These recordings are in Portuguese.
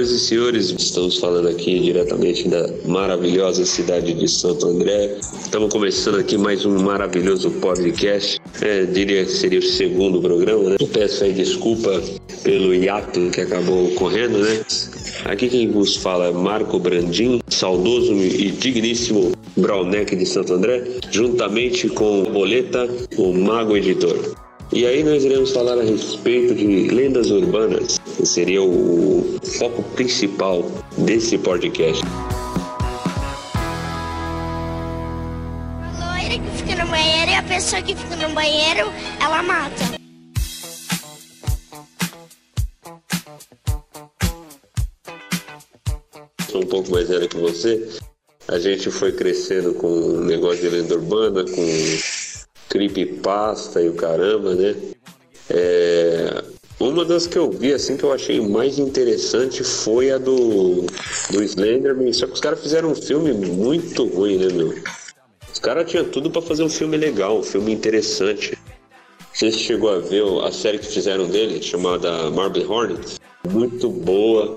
Senhoras e senhores, estamos falando aqui diretamente da maravilhosa cidade de Santo André. Estamos começando aqui mais um maravilhoso podcast. É, diria que seria o segundo programa, né? Peço aí desculpa pelo hiato que acabou ocorrendo, né? Aqui quem vos fala é Marco Brandim, saudoso e digníssimo Browneck de Santo André, juntamente com Boleta, o Mago Editor. E aí nós iremos falar a respeito de lendas urbanas, que seria o foco principal desse podcast. A loira que fica no banheiro e a pessoa que fica no banheiro, ela mata. Sou um pouco mais velho que você. A gente foi crescendo com um negócio de lenda urbana, com creepypasta e o caramba, né? É, uma das que eu vi, assim, que eu achei mais interessante foi a do, do Slenderman. Só que os caras fizeram um filme muito ruim, né, meu? Os caras tinham tudo para fazer um filme legal, um filme interessante. Você chegou a ver a série que fizeram dele, chamada Marble Hornets? Muito boa.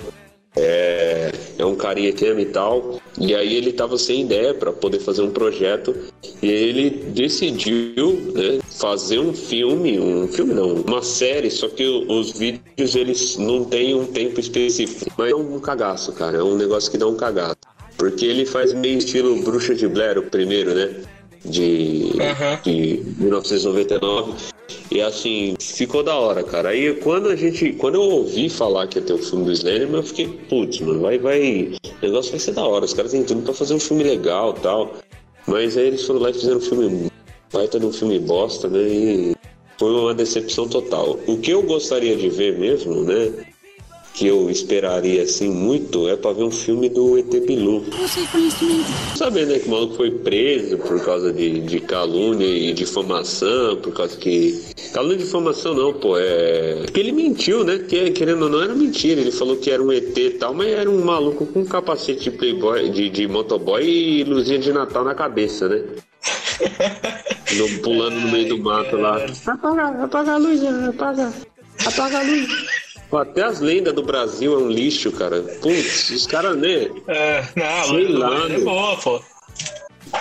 É, é um carinha que ama e tal. E aí ele tava sem ideia para poder fazer um projeto. E ele decidiu né, fazer um filme, um filme não, uma série, só que os vídeos eles não têm um tempo específico. Mas é um cagaço, cara. É um negócio que dá um cagaço. Porque ele faz meio estilo Bruxa de Blair, o primeiro, né? De, Uhum. de 1999. E assim, ficou da hora, cara. Aí quando a gente. Quando eu ouvi falar que ia ter o filme do Slenderman, eu fiquei, putz, mano, vai, vai. O negócio vai ser da hora. Os caras têm tudo pra fazer um filme legal tal. Mas aí eles foram lá e fizeram um filme. Baita de um filme bosta, né? E foi uma decepção total. O que eu gostaria de ver mesmo, né? Que eu esperaria assim muito é pra ver um filme do ET Bilu. Sabendo né, que o maluco foi preso por causa de, de calúnia e difamação, por causa que. Calúnia e difamação não, pô, é. Porque ele mentiu, né? Que, querendo ou não, era mentira. Ele falou que era um ET e tal, mas era um maluco com capacete de playboy, de, de motoboy e luzinha de Natal na cabeça, né? Pulando no meio do mato lá. Apaga, apaga a luz, apaga. Apaga a luz. Até as lendas do Brasil é um lixo, cara. Putz, os caras, né? É, não, a loira do lá, banheiro é boa, pô.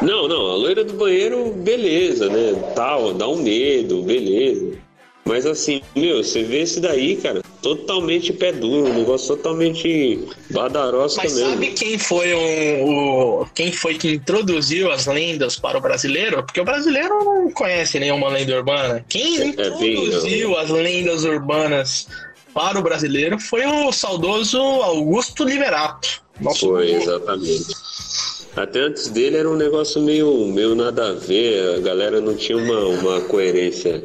Não, não, a loira do banheiro, beleza, né? Tal, dá um medo, beleza. Mas assim, meu, você vê esse daí, cara, totalmente pé duro, um negócio totalmente badarosca Mas mesmo. sabe quem foi um, o quem foi que introduziu as lendas para o brasileiro? Porque o brasileiro não conhece nenhuma lenda urbana. Quem É, introduziu as lendas urbanas para o brasileiro foi o saudoso Augusto Liberato. Nosso Foi, exatamente. Até antes dele era um negócio meio, meio nada a ver, a galera não tinha uma, uma coerência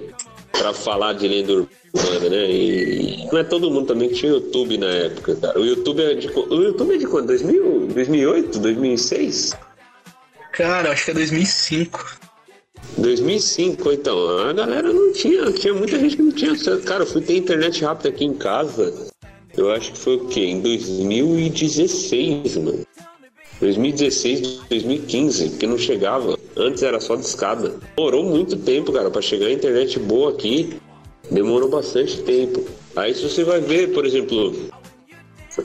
pra falar de lenda urbana, né? E não é todo mundo também que tinha YouTube na época, cara. O YouTube é de, o YouTube é de quando? 2000, 2008, 2006? Cara, acho que é 2005. 2005, então, a galera não tinha, tinha muita gente que não tinha acesso. Cara, eu fui ter internet rápida aqui em casa, eu acho que foi o quê? Em 2016, mano. 2016, 2015, porque não chegava. Antes era só de escada. Demorou muito tempo, cara, pra chegar a internet boa aqui. Demorou bastante tempo. Aí se você vai ver, por exemplo,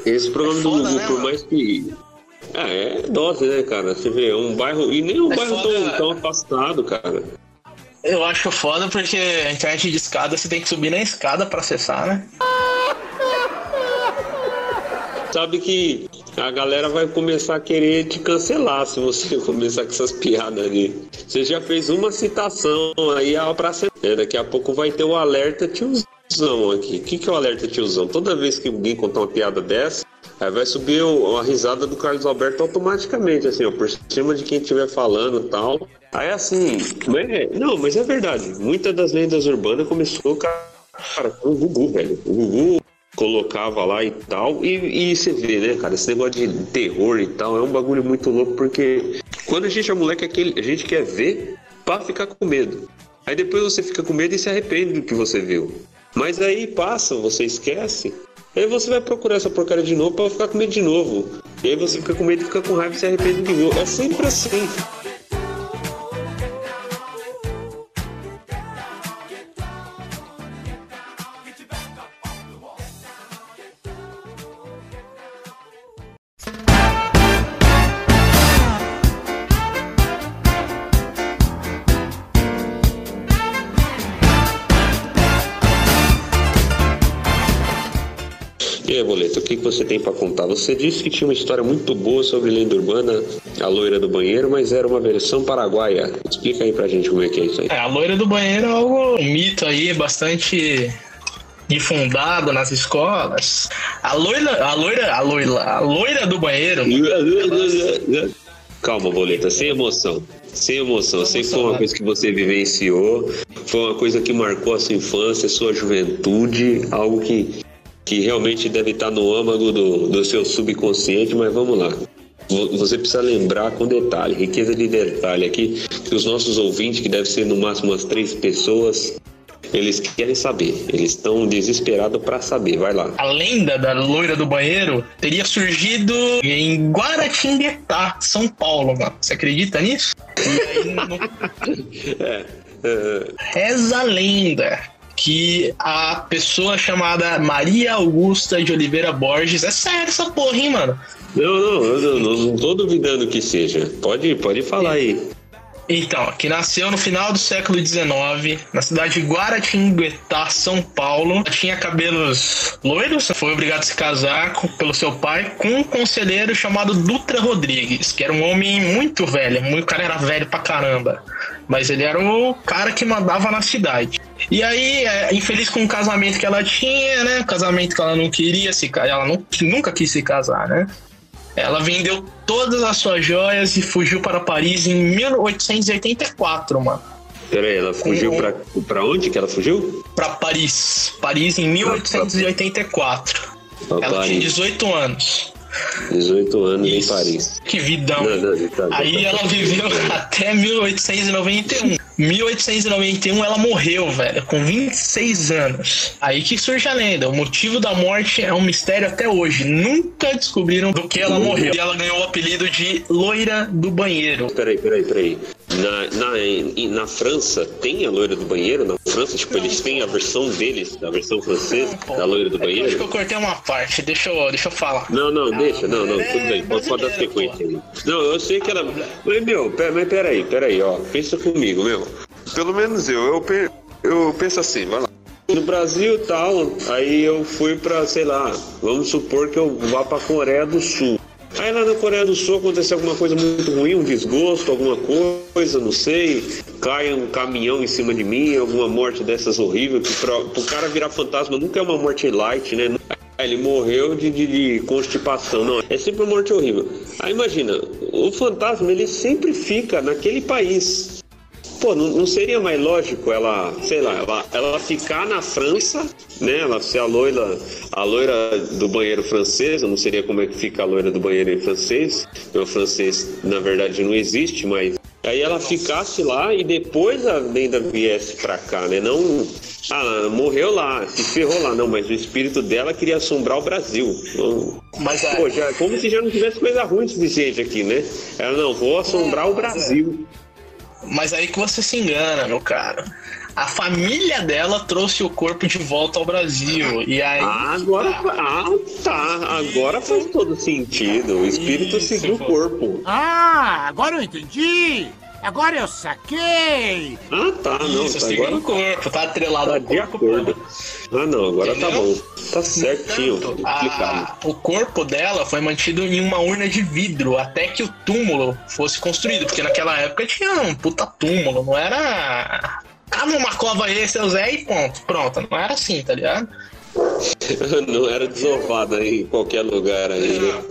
esse programa É do foda, Gugu, né, por mais que. Ah, é dose, né, cara? Você vê, é um bairro. E nem um É bairro foda. tão, tão afastado, cara. Eu acho foda porque a internet de escada você tem que subir na escada para acessar, né? Sabe que a galera vai começar a querer te cancelar se você começar com essas piadas ali. Você já fez uma citação aí a pra né? Daqui a pouco vai ter o alerta tiozão aqui. O que, que é o alerta tiozão? Toda vez que alguém contar uma piada dessa, aí vai subir o- a risada do Carlos Alberto automaticamente, assim, ó, por cima de quem estiver falando e tal. Aí assim, mas é- não, mas é verdade. Muitas das lendas urbanas começou, cara, com o Gugu, velho. O Gugu colocava lá e tal. E, e você vê, né, cara, esse negócio de terror e tal é um bagulho muito louco porque quando a gente é moleque, aquele, a gente quer ver pra ficar com medo. Aí depois você fica com medo e se arrepende do que você viu. Mas aí passa, você esquece. Aí você vai procurar essa porcaria de novo pra ficar com medo de novo. E aí você fica com medo, fica com raiva e se arrepende que viu. É sempre assim. O que, você tem para contar? Você disse que tinha uma história muito boa sobre lenda urbana, a loira do banheiro, mas era uma versão paraguaia. Explica aí pra gente como é que é isso aí. É, a loira do banheiro é algo um mito aí bastante difundado nas escolas. A loira, a loira, a loira, a loira do banheiro. Calma, Boleta, sem emoção. Sem emoção. Eu sei que foi uma coisa que você vivenciou, foi uma coisa que marcou a sua infância, a sua juventude, algo que, que realmente deve estar no âmago do, do seu subconsciente, mas vamos lá. Você precisa lembrar com detalhe, riqueza de detalhe aqui, que os nossos ouvintes, que deve ser no máximo umas três pessoas, eles querem saber, eles estão desesperados para saber. Vai lá. A lenda da loira do banheiro teria surgido em Guaratinguetá, São Paulo, mano. Você acredita nisso? Aí, no... é. Reza a lenda que a pessoa chamada Maria Augusta de Oliveira Borges. É sério essa porra, hein, mano? Não, não, eu não, não tô duvidando que seja. Pode, pode falar aí. Então, que nasceu no final do século XIX, na cidade de Guaratinguetá, São Paulo. Tinha cabelos loiros, foi obrigado a se casar com, pelo seu pai com um conselheiro chamado Dutra Rodrigues, que era um homem muito velho, o cara era velho pra caramba, mas ele era o cara que mandava na cidade. E aí, é, infeliz com o casamento que ela tinha, né? Casamento que ela não queria se ela não, nunca quis se casar, né? Ela vendeu todas as suas joias e fugiu para Paris em 1884, mano. Peraí, ela fugiu pra, pra onde que ela fugiu? Pra Paris. Paris em 1884. Pra ela Paris. tinha 18 anos. 18 anos Isso. em Paris. Que vidão. Não, não, tá, tá, Aí tá, ela viveu até 1891. 1891 ela morreu, velho, com 26 anos. Aí que surge a lenda. O motivo da morte é um mistério até hoje. Nunca descobriram do que ela morreu. E ela ganhou o apelido de loira do banheiro. Peraí, peraí, peraí. Na, na, na França tem a loira do banheiro? Na França, tipo, eles têm a versão deles, a versão francesa não, da loira do banheiro? acho que eu cortei uma parte, deixa eu, deixa eu falar. Não, não, ah, deixa, não, não, tudo bem, pode, pode dar sequência aí. Não, eu sei que ela. Mas, meu, pera, mas peraí, peraí, ó, pensa comigo, meu. Pelo menos eu, eu, pe... eu penso assim, vai lá. No Brasil tal, aí eu fui pra, sei lá, vamos supor que eu vá pra Coreia do Sul. Aí lá na Coreia do Sul aconteceu alguma coisa muito ruim, um desgosto, alguma coisa, não sei. Cai um caminhão em cima de mim, alguma morte dessas horrível. Que pra, pro cara virar fantasma nunca é uma morte light, né? Ele morreu de, de, de, constipação, não. É sempre uma morte horrível. Aí imagina, o fantasma ele sempre fica naquele país. Pô, não, não, seria mais lógico ela, sei lá, ela, ela ficar na França, né? Ela ser a loira, a loira do banheiro francês, eu não seria como é que fica a loira do banheiro em francês. O francês, na verdade, não existe, mas aí ela ficasse lá e depois a lenda viesse pra cá, né? Não. Ah, morreu lá, se ferrou lá, não, mas o espírito dela queria assombrar o Brasil. Mas, Pô, já, como se já não tivesse coisa ruim suficiente aqui, né? Ela, não, vou assombrar o Brasil. Mas aí que você se engana, meu cara. A família dela trouxe o corpo de volta ao Brasil. E aí. Ah, agora. Ah, tá. Agora faz todo sentido. O espírito Isso, seguiu o corpo. Ah, agora eu entendi. Agora eu saquei! Ah, tá, não. Isso, tá, agora... o corpo, tá atrelado tá de acordo. Ah, não, agora tá Entendeu? tá bom. Tá certinho, Portanto, a... O corpo dela foi mantido em uma urna de vidro até que o túmulo fosse construído, porque naquela época tinha um puta túmulo, não era. Ah, numa cova aí, seu Zé e ponto. Pronto, não era assim, tá ligado? não era desovada em qualquer lugar aí, né?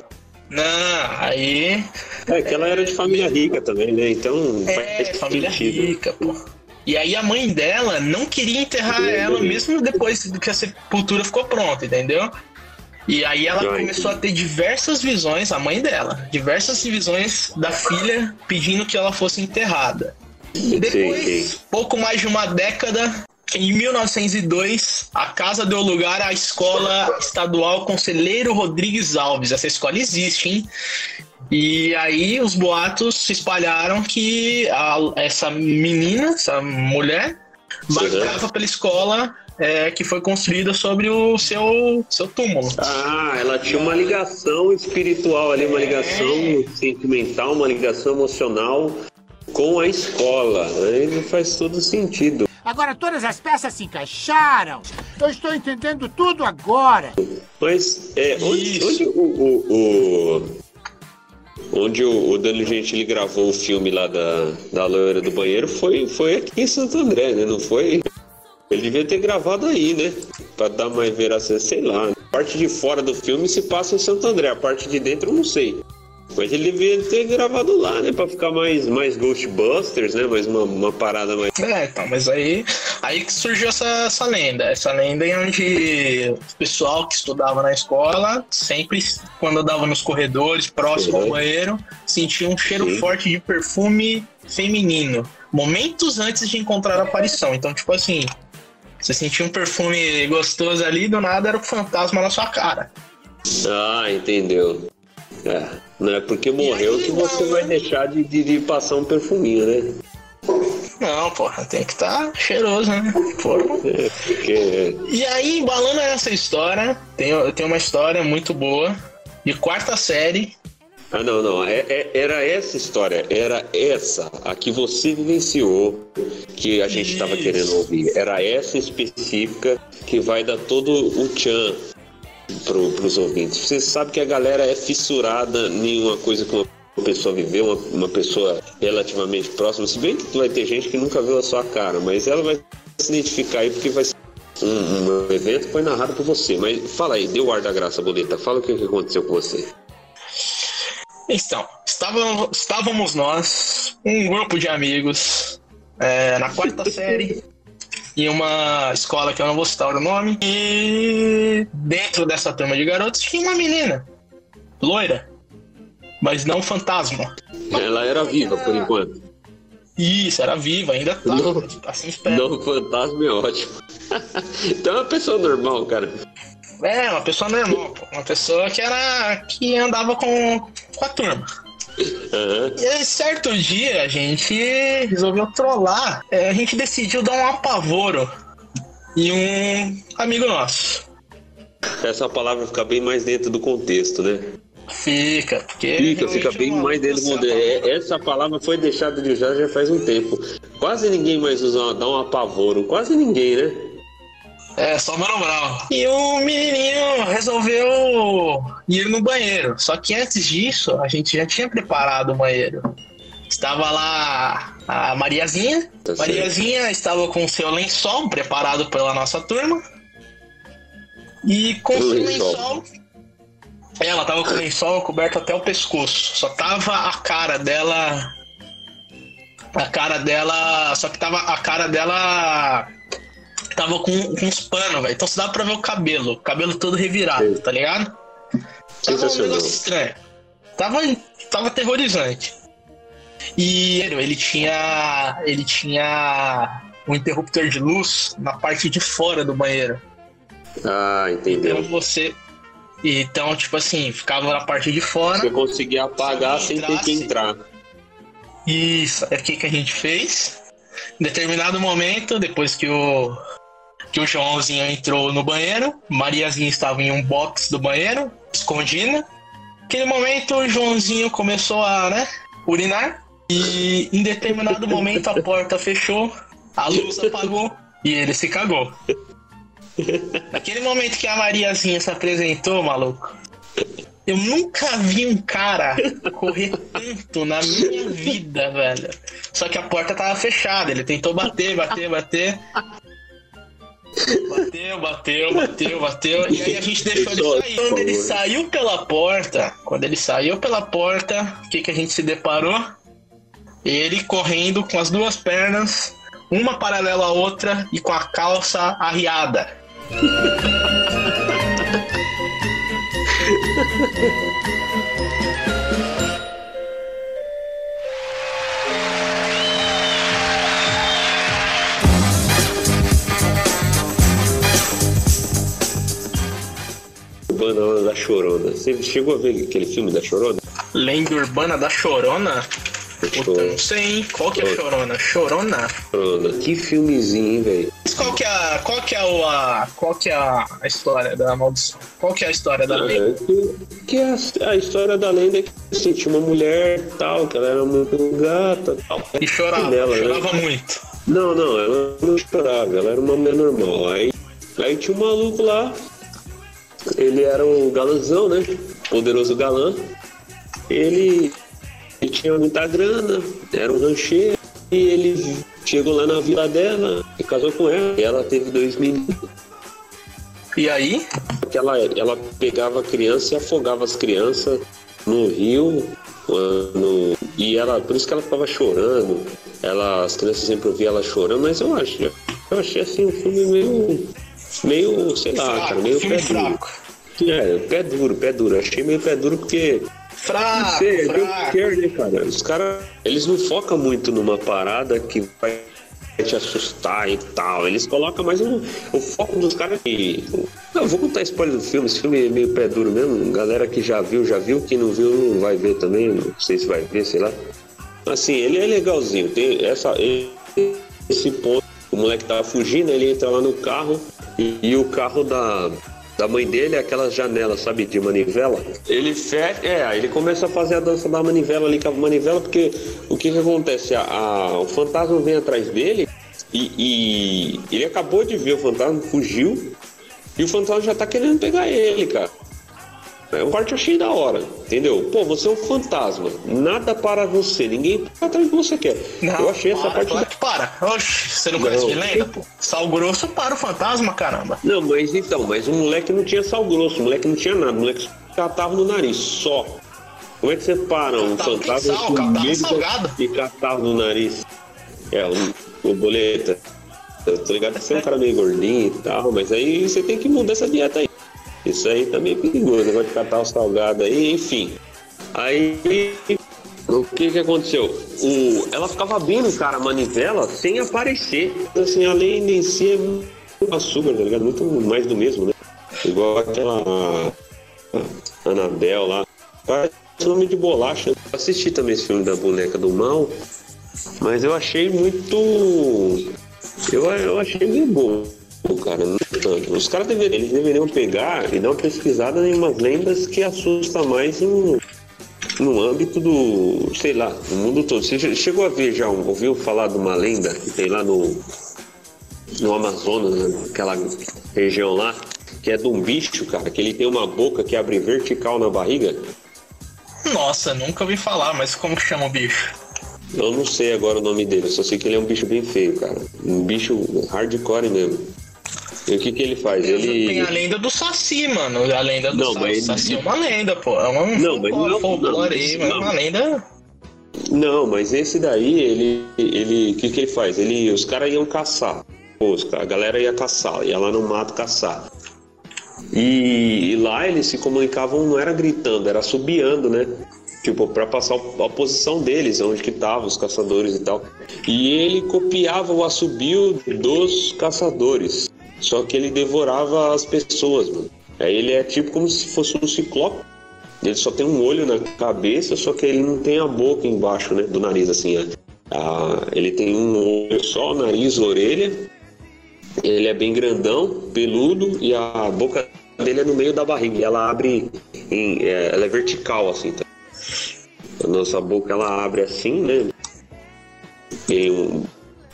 Não, aí. É que ela era de família rica também, né? Então. É, família sentido. rica, pô. E aí a mãe dela não queria enterrar ela mesmo depois que a sepultura ficou pronta, entendeu? E aí ela começou a ter diversas visões, a mãe dela, diversas visões da filha pedindo que ela fosse enterrada. E depois, pouco mais de uma década, em 1902, a casa deu lugar à Escola Estadual Conselheiro Rodrigues Alves. Essa escola existe, hein? E aí os boatos se espalharam que a, essa menina, essa mulher, bancava pela escola é, que foi construída sobre o seu, seu túmulo. Ah, ela tinha uma ligação espiritual ali, uma ligação é. sentimental, uma ligação emocional com a escola. Aí faz todo sentido. Agora todas as peças se encaixaram. Eu estou entendendo tudo agora. Mas é, onde, onde o, o, o, onde o, o Danilo Gentili gravou o filme lá da, da loira do banheiro foi, foi aqui em Santo André, né? Não foi. Ele devia ter gravado aí, né? Pra dar mais veracidade, sei lá. A parte de fora do filme se passa em Santo André, a parte de dentro eu não sei. Mas ele devia ter gravado lá, né? Pra ficar mais, mais Ghostbusters, né? Mais uma, uma parada mais. É, então, mas aí, aí que surgiu essa, essa lenda. Essa lenda em onde o pessoal que estudava na escola, sempre, quando andava nos corredores, próximo ao banheiro, sentia um cheiro Sim. forte de perfume feminino. Momentos antes de encontrar a aparição. Então, tipo assim, você sentia um perfume gostoso ali, do nada era o um fantasma na sua cara. Ah, entendeu. É, não é porque morreu que você vai deixar de, de, de, passar um perfuminho, né? Não, porra, tem que estar tá cheiroso, né? Porra. É, porque... E aí, embalando essa história, tem, tem uma história muito boa, de quarta série. Ah, não, não. É, é, era essa história, era essa, a que você vivenciou, que a gente estava querendo ouvir. Era essa específica que vai dar todo o tchan pro, pros ouvintes. Você sabe que a galera é fissurada em uma coisa que uma pessoa viveu, uma, uma pessoa relativamente próxima. Se bem que vai ter gente que nunca viu a sua cara, mas ela vai se identificar aí porque vai ser um, um evento que foi narrado por você. Mas fala aí, deu ar da graça, Boleta. Fala o que, que aconteceu com você. Então, estávamos, estávamos nós, um grupo de amigos, é, na quarta série, em uma escola que eu não vou citar o nome. E dentro dessa turma de garotos tinha uma menina, loira, mas não fantasma. Ela era viva por enquanto. Isso, era viva, ainda tá. Não. Não, fantasma é ótimo. então é uma pessoa normal, cara. É, uma pessoa normal, pô. Uma pessoa que era. que andava com, com a turma. Uhum. E aí, certo dia, a gente resolveu trollar. É, a gente decidiu dar um apavoro em um amigo nosso. Essa palavra fica bem mais dentro do contexto, né? Fica, porque. Fica, fica bem mais dentro do contexto. É, essa palavra foi deixada de usar já faz um tempo. Quase ninguém mais usa dar um apavoro. Quase ninguém, né? É, só Mano Brown. E o menininho resolveu ir no banheiro. Só que antes disso, a gente já tinha preparado o banheiro. Estava lá a Mariazinha. Tá Mariazinha estava com seu lençol preparado pela nossa turma. E com o seu lençol. Ela estava com o lençol coberto até o pescoço. Só tava a cara dela. A cara dela. Só que tava a cara dela tava com, com uns panos, velho. Então você dava pra ver o cabelo. O cabelo todo revirado, tá ligado? Tava um negócio estranho. Tava, tava aterrorizante. E ele tinha. Ele tinha um interruptor de luz na parte de fora do banheiro. Ah, entendeu. Então você. Então, tipo assim, ficava na parte de fora. Você conseguia apagar sem ter que entrar. Isso, é o que, que a gente fez. Em determinado momento, depois que o, que o Joãozinho entrou no banheiro, Mariazinha estava em um box do banheiro, escondida. Naquele momento, o Joãozinho começou a, né, urinar. E em determinado momento a porta fechou, a luz apagou e ele se cagou. Naquele momento que a Mariazinha se apresentou, maluco, eu nunca vi um cara correr tanto na minha vida, velho. Só que a porta tava fechada, ele tentou bater, bater, bater. Bateu, bateu, bateu, bateu. E aí a gente deixou ele sair. Quando ele saiu pela porta, quando ele saiu pela porta, o que, que a gente se deparou? Ele correndo com as duas pernas, uma paralela à outra e com a calça arriada. Urbana da Chorona. Você chegou a ver aquele filme da Chorona? Lenda Urbana da Chorona? Puta, não sei, hein? Qual que é a Chorona? Chorona? Chorona. Que filmezinho, velho. Qual que é a, qual que é o, a, qual que é a, história da maldição? Qual que é a história da lenda? É, que, que é a, a, história da lenda é que assim, tinha uma mulher tal, que ela era muito gata tal. E chorava, dela, né? chorava né? muito. Não, não, ela não chorava, ela era uma mulher normal. Aí Aí tinha um maluco lá, ele era um galãzão, né? Poderoso galã. Ele, ele tinha muita grana, era um rancheiro. E ele chegou lá na vila dela e casou com ela. E ela teve dois meninos. E aí? Ela, ela pegava a criança e afogava as crianças no rio. Quando, e ela, por isso que ela ficava chorando. Ela, as crianças sempre ouviam ela chorando, mas eu acho, eu achei assim um filme meio, meio, sei lá, Fraco, cara, meio filme pé duro. fraco. É, pé duro, pé duro. Achei meio pé duro porque Fraco, Sei, fraco. don't care, né, cara? Os caras, eles não focam muito numa parada que vai te assustar e tal. Eles colocam mais um, o foco dos caras que. Não, vou contar spoiler do filme. Esse filme é meio pé duro mesmo. Galera que já viu, já viu. Quem não viu, não vai ver também. Não sei se vai ver, sei lá. Assim, ele é legalzinho. Tem essa, esse ponto. O moleque tava fugindo, ele entra lá no carro e, e o carro da, da mãe dele é aquela janela, sabe, de manivela. Ele fecha, é, aí ele começa a fazer a dança da manivela ali com a manivela, porque o que que acontece? A, a- o fantasma vem atrás dele e, e ele acabou de ver o fantasma, fugiu, e o fantasma já tá querendo pegar ele, cara. É um parte eu achei da hora, entendeu? Pô, você é um fantasma, nada para você, ninguém para atrás do que você quer. Não, eu achei essa parte da para. Oxe, você não conhece Não. Milena, pô? Sal grosso para o fantasma, caramba. Não, mas então, mas o moleque não tinha sal grosso, o moleque não tinha nada, o moleque catava no nariz, só. Como é que você para um fantasma sal, com medo salgado. e catava no nariz? É, o, o boleta. Eu tô ligado que você é um cara meio gordinho e tal, mas aí você tem que mudar essa dieta aí. Isso aí também é perigoso, vai catar o salgado aí, enfim. Aí o que que aconteceu? O, ela ficava abrindo, cara, a manivela sem aparecer. Assim, além de si é muito tá ligado? Muito mais do mesmo, né? Igual aquela a Anabel lá. Parece nome de bolacha. Assisti também esse filme da boneca do mal, mas eu achei muito. Eu, eu achei meio bom, cara. Tanto. Os caras deveriam, deveriam pegar e dar uma pesquisada em umas lendas que assusta mais no, no âmbito do, sei lá, no mundo todo. Você che- chegou a ver já, ouviu falar de uma lenda que tem lá no, no Amazonas, né? aquela região lá, que é de um bicho, cara, que ele tem uma boca que abre vertical na barriga? Nossa, nunca ouvi falar, mas como que chama o bicho? Eu não sei agora o nome dele, só sei que ele é um bicho bem feio, cara. Um bicho hardcore mesmo. E o que que ele faz? Tem Ele. a lenda do Saci, mano. A lenda do Não, Saci. mas- Saci é uma lenda, pô. É um Não, mas não- folclore não, aí, mas é não. uma lenda. Não, mas esse daí, ele. ele o que, que ele faz? Ele, os caras iam caçar. Pô, a galera ia caçar, ia lá no mato caçar. E, e lá eles se comunicavam, não era gritando, era assobiando, né? Tipo, pra passar a posição deles, onde que estavam os caçadores e tal. E ele copiava o assobio dos caçadores. Só que ele devorava as pessoas, mano. Aí ele é tipo como se fosse um ciclope. Ele só tem um olho na cabeça, só que ele não tem a boca embaixo, né? Do nariz, assim. né? Ah, ele tem um olho só, nariz, orelha. Ele é bem grandão, peludo, e a boca dele é no meio da barriga. E ela abre, em, é, ela é vertical, assim. Tá? A nossa boca, ela abre assim, né? E um-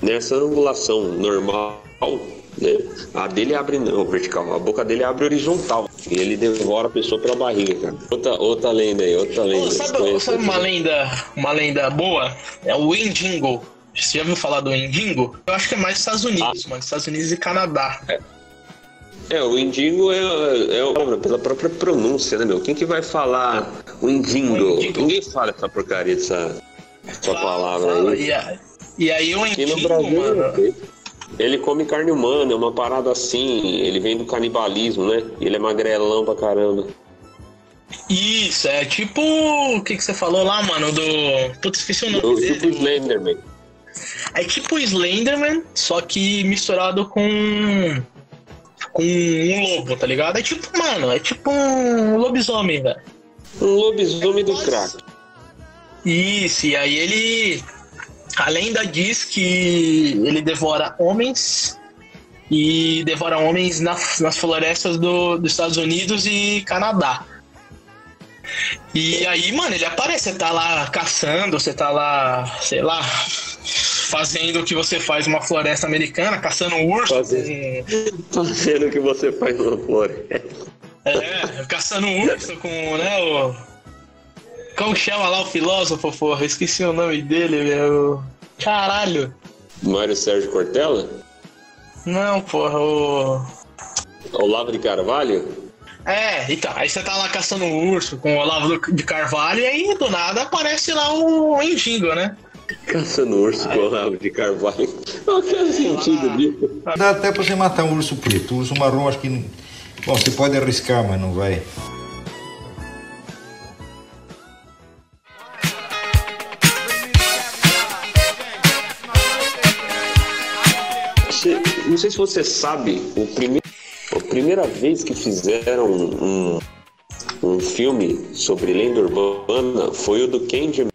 nessa angulação normal, né? A dele abre não, vertical. A boca dele abre horizontal. E ele devora a pessoa pela barriga, cara. Outra, outra lenda aí, outra lenda. Pô, sabe, sabe uma lenda, uma lenda boa? É o Indingo. Você já ouviu falar do Indingo? Eu acho que é mais Estados Unidos, Ah. mano. Estados Unidos e Canadá. É, o indigo é, é o- pela própria pronúncia, né, meu? Quem que vai falar o indingo? Indigo. Ninguém fala essa porcaria dessa, essa Fala, palavra fala. aí. E, a- e aí o Indingo, mano. Ele come carne humana, é uma parada assim. Ele vem do canibalismo, né? E ele é magrelão pra caramba. Isso, é tipo. O que, que você falou lá, mano? Do. Putz, esqueci o nome O dele. tipo Slenderman. É tipo Slenderman, só que misturado com. Com um lobo, tá ligado? É tipo, mano, é tipo um lobisomem, velho. Um lobisomem do crack. Isso, e aí ele. A lenda diz que ele devora homens e devora homens na- nas florestas do- dos Estados Unidos e Canadá. E aí, mano, ele aparece, você tá lá caçando, você tá lá, sei lá, fazendo o que você faz numa floresta americana, caçando um urso. Fazendo, fazendo o que você faz numa floresta. É, caçando um urso com, né, o... Como chama lá o filósofo, porra? Esqueci o nome dele, meu. Caralho. Mário Sérgio Cortella? Não, porra, o... Olavo de Carvalho? É, então, aí você tá lá caçando um urso com o Olavo de Carvalho e aí do nada aparece lá o Enjingo, né? Caçando urso com o Olavo de Carvalho. Que é o sentido disso? Dá até pra você matar um urso preto. O urso marrom acho que. Bom, você pode arriscar, mas não vai. Não sei se você sabe, o primeiro, a primeira vez que fizeram um, um filme sobre lenda urbana foi o do Candyman.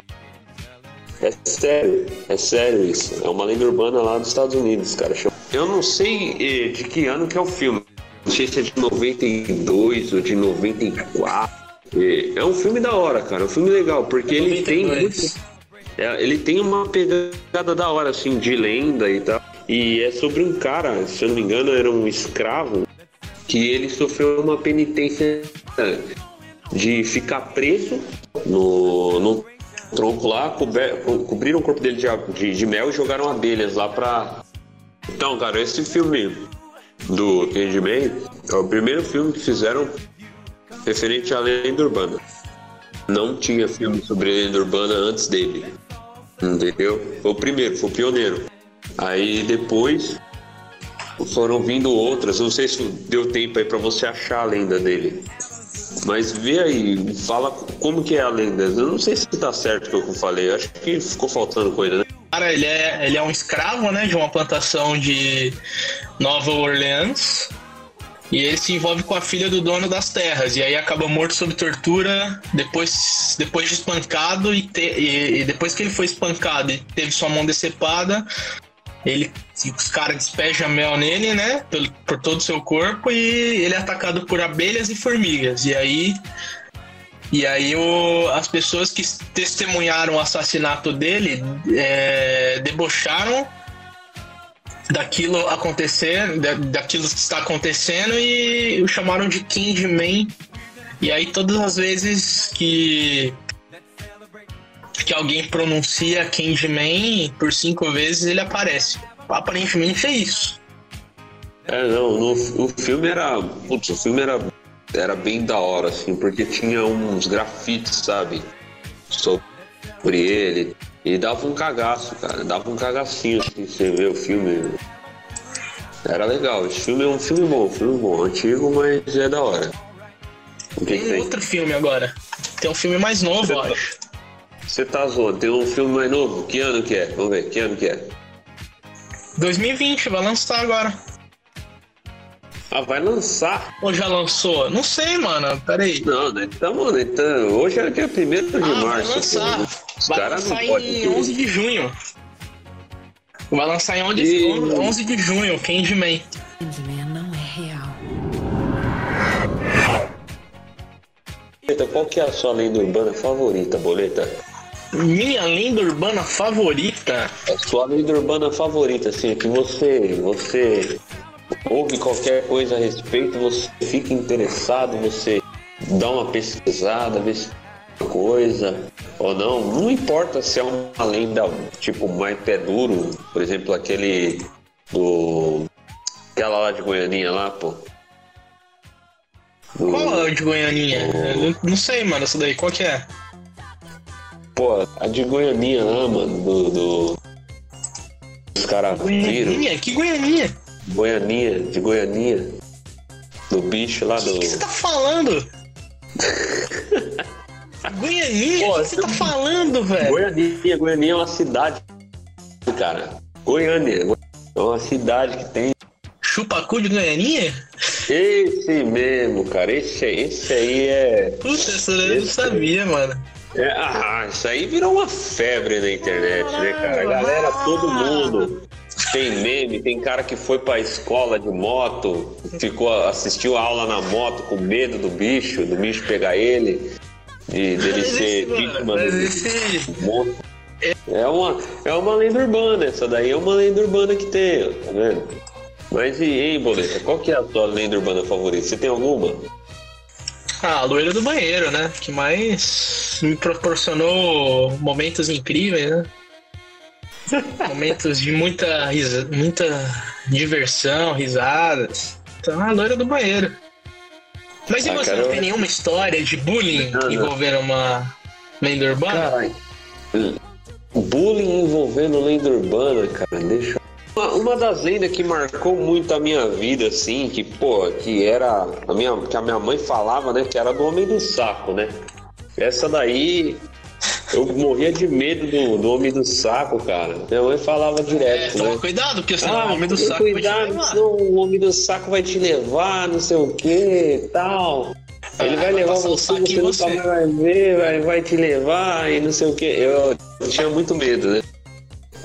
É sério, é sério isso. É uma lenda urbana lá dos Estados Unidos, cara. Eu não sei eh, de que ano que é o filme. Não sei se é de 92 ou de 94. Eh, É um filme da hora, cara. É um filme legal, porque ele tem 92. muito é, ele tem uma pegada da hora, assim, de lenda e tal. E é sobre um cara, se eu não me engano, era um escravo, que ele sofreu uma penitência de ficar preso no, no tronco lá, cober, co- cobriram o corpo dele de, de, de mel e jogaram abelhas lá pra. Então, cara, esse filme do Candyman é o primeiro filme que fizeram referente à lenda urbana. Não tinha filme sobre lenda urbana antes dele. Entendeu? Foi o primeiro, foi o pioneiro. Aí depois foram vindo outras. Não sei se deu tempo aí pra você achar a lenda dele. Mas vê aí, fala como que é a lenda. Eu não sei se tá certo o que eu falei. Acho que ficou faltando coisa, né? cara, ele é, ele é um escravo, né, de uma plantação de Nova Orleans. E ele se envolve com a filha do dono das terras. E aí acaba morto sob tortura, depois, depois de espancado. E, te- e- e depois que ele foi espancado e teve sua mão decepada, ele, os caras despejam mel nele, né, por, por todo o seu corpo. E ele é atacado por abelhas e formigas. E aí e aí o- as pessoas que testemunharam o assassinato dele é, debocharam daquilo acontecer, da- daquilo que está acontecendo e o chamaram de Candyman. E aí todas as vezes que que alguém pronuncia Candyman por cinco vezes ele aparece. Aparentemente é isso. É, não, no, o filme era. Putz, o filme era, era bem da hora, assim, porque tinha uns grafites, sabe? Sobre ele. E dava um cagaço, cara. Dava um cagacinho, assim, você vê o filme. Era legal. Esse filme é um filme bom, um filme bom. Antigo, mas é da hora. O que, que Tem tem? outro filme agora. Tem um filme mais novo, eu acho. Você tá zoando, tem um filme mais novo? Que ano que é? Vamos ver, que ano que é? 2020, vai lançar agora. Ah, vai lançar? Ou já lançou? Não sei, mano. Peraí. Não, né? Tamo, né? Tamo- hoje é dia 1 de Ah, vai março. lançar. Os Vai lançar em 11 de junho. Vai lançar em 11, E- 11 de junho, Candyman. Candyman não é real. Boleta, qual que é a sua lenda urbana favorita, Boleta? Minha lenda urbana favorita. A sua lenda urbana favorita, assim, que você, você ouve qualquer coisa a respeito, você fica interessado, você dá uma pesquisada, vê se é coisa ou não. Não importa se é uma lenda, tipo, mais pé duro, por exemplo, aquele do... Aquela lá de Goianinha lá, pô. Do- Qual é de Goianinha? Não- não sei, mano, essa daí. Qual que é? Pô, a de Goianinha lá, mano, do. do... Os caras viram. Goianinha? Que Goianinha? Goianinha, de Goianinha. Do bicho lá O do. que você tá falando? Goianinha? O que você tá falando, velho? Goianinha, Goianinha é uma cidade, cara. Goiânia. É uma cidade que tem. Chupacu de Goianinha? Esse mesmo, cara. Esse, esse aí é. Puta, essa eu não sabia, mano. É- Ah, isso aí virou uma febre na internet, né, cara? A galera, todo mundo. Tem meme, tem cara que foi pra escola de moto, ficou, assistiu a aula na moto com medo do bicho, do bicho pegar ele, de, dele ser vítima do monstro. É uma, é uma lenda urbana, essa daí é uma lenda urbana que tem, tá vendo? Mas e aí, Boleta, qual que é a tua lenda urbana favorita? Você tem alguma? Ah, a loira do banheiro, né? Que mais me proporcionou momentos incríveis, né? momentos de muita, risa, muita diversão, risadas. Então, a loira do banheiro. Mas e Ah, você cara, não tem nenhuma história de bullying Não, não. envolvendo uma lenda urbana? Caralho. Bullying envolvendo lenda urbana, cara, deixa. Uma, das lendas que marcou muito a minha vida, assim, que, pô, que era. A minha, que a minha mãe falava, né? Que era do Homem do Saco, né? Essa daí. Eu morria de medo do, do Homem do Saco, cara. Minha mãe falava É, direto, toma né? cuidado, porque senão Ah, o homem do saco vai te cuidado, levar. senão o homem do saco vai te levar, não sei o que, tal. Ele Ah, vai vai levar você, você nunca mais vai ver, vai, vai te levar e não sei o que. Eu tinha muito medo, né?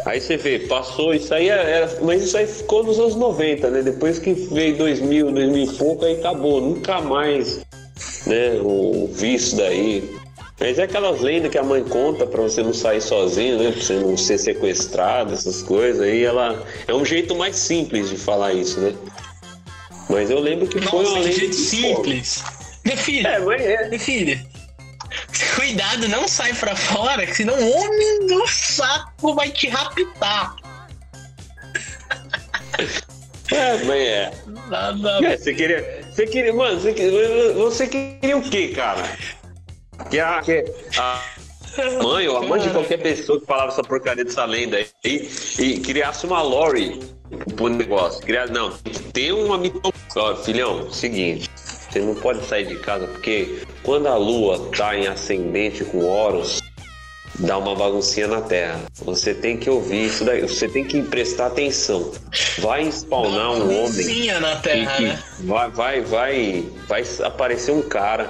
Aí você vê, passou, isso aí era, mas isso aí ficou nos anos 90, né? Depois que veio 2000, 2000 e pouco, aí acabou, nunca mais, né? O isso daí. Mas é aquelas lendas que a mãe conta pra você não sair sozinho, né? Pra você não ser sequestrado, essas coisas. Aí ela é um jeito mais simples de falar isso, né? Mas eu lembro que foi Nossa, uma que lenda jeito simples. Filho, É, mas é. filho. Cuidado, não sai pra fora, que senão o homem do saco vai te raptar. É, mas é. Nada. É, você queria. Você queria. Mano, você queria, você queria o quê, cara? Que a, que a mãe ou a mãe de qualquer pessoa que falava essa porcaria dessa lenda aí e criasse uma lore pro negócio. Criar, não, tem que ter uma mitologia. Filhão, seguinte. Você não pode sair de casa porque quando a lua tá em ascendente com Horus, dá uma baguncinha na Terra. Você tem que ouvir isso daí, você tem que prestar atenção. Vai spawnar um homem Baguncinha na terra, que- que né? vai, vai, vai, vai aparecer um cara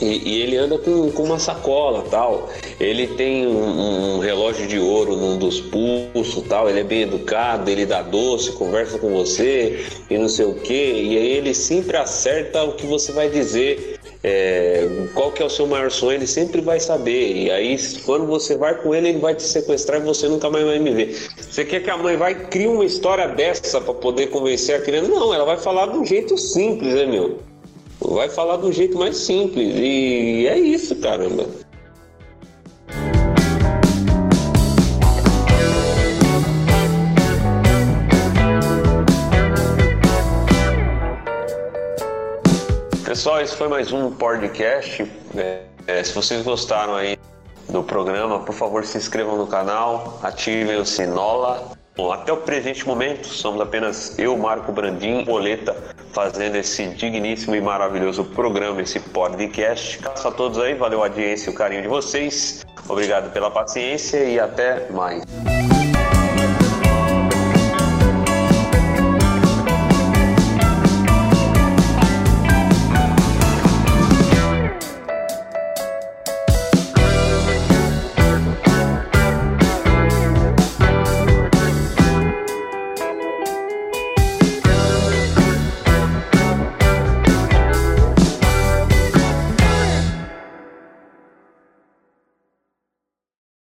e, e ele anda com, com uma sacola tal. Ele tem um, um relógio de ouro num dos pulsos tal. Ele é bem educado, ele dá doce, conversa com você e não sei o que. E aí ele sempre acerta o que você vai dizer. é, qual que é o seu maior sonho, ele sempre vai saber. E aí, quando você vai com ele, ele vai te sequestrar e você nunca mais vai me ver. Você quer que a mãe vai criar uma história dessa para poder convencer a criança? Não, ela vai falar de um jeito simples, né, meu? Vai falar do jeito mais simples. E é isso, caramba. Pessoal, esse foi mais um podcast. É, é, se vocês gostaram aí do programa, por favor se inscrevam no canal, ativem o sinola. Bom, até o presente momento, somos apenas eu, Marco Brandim, Boleta, fazendo esse digníssimo e maravilhoso programa, esse podcast. Graças a todos aí, valeu a audiência e o carinho de vocês. Obrigado pela paciência e até mais.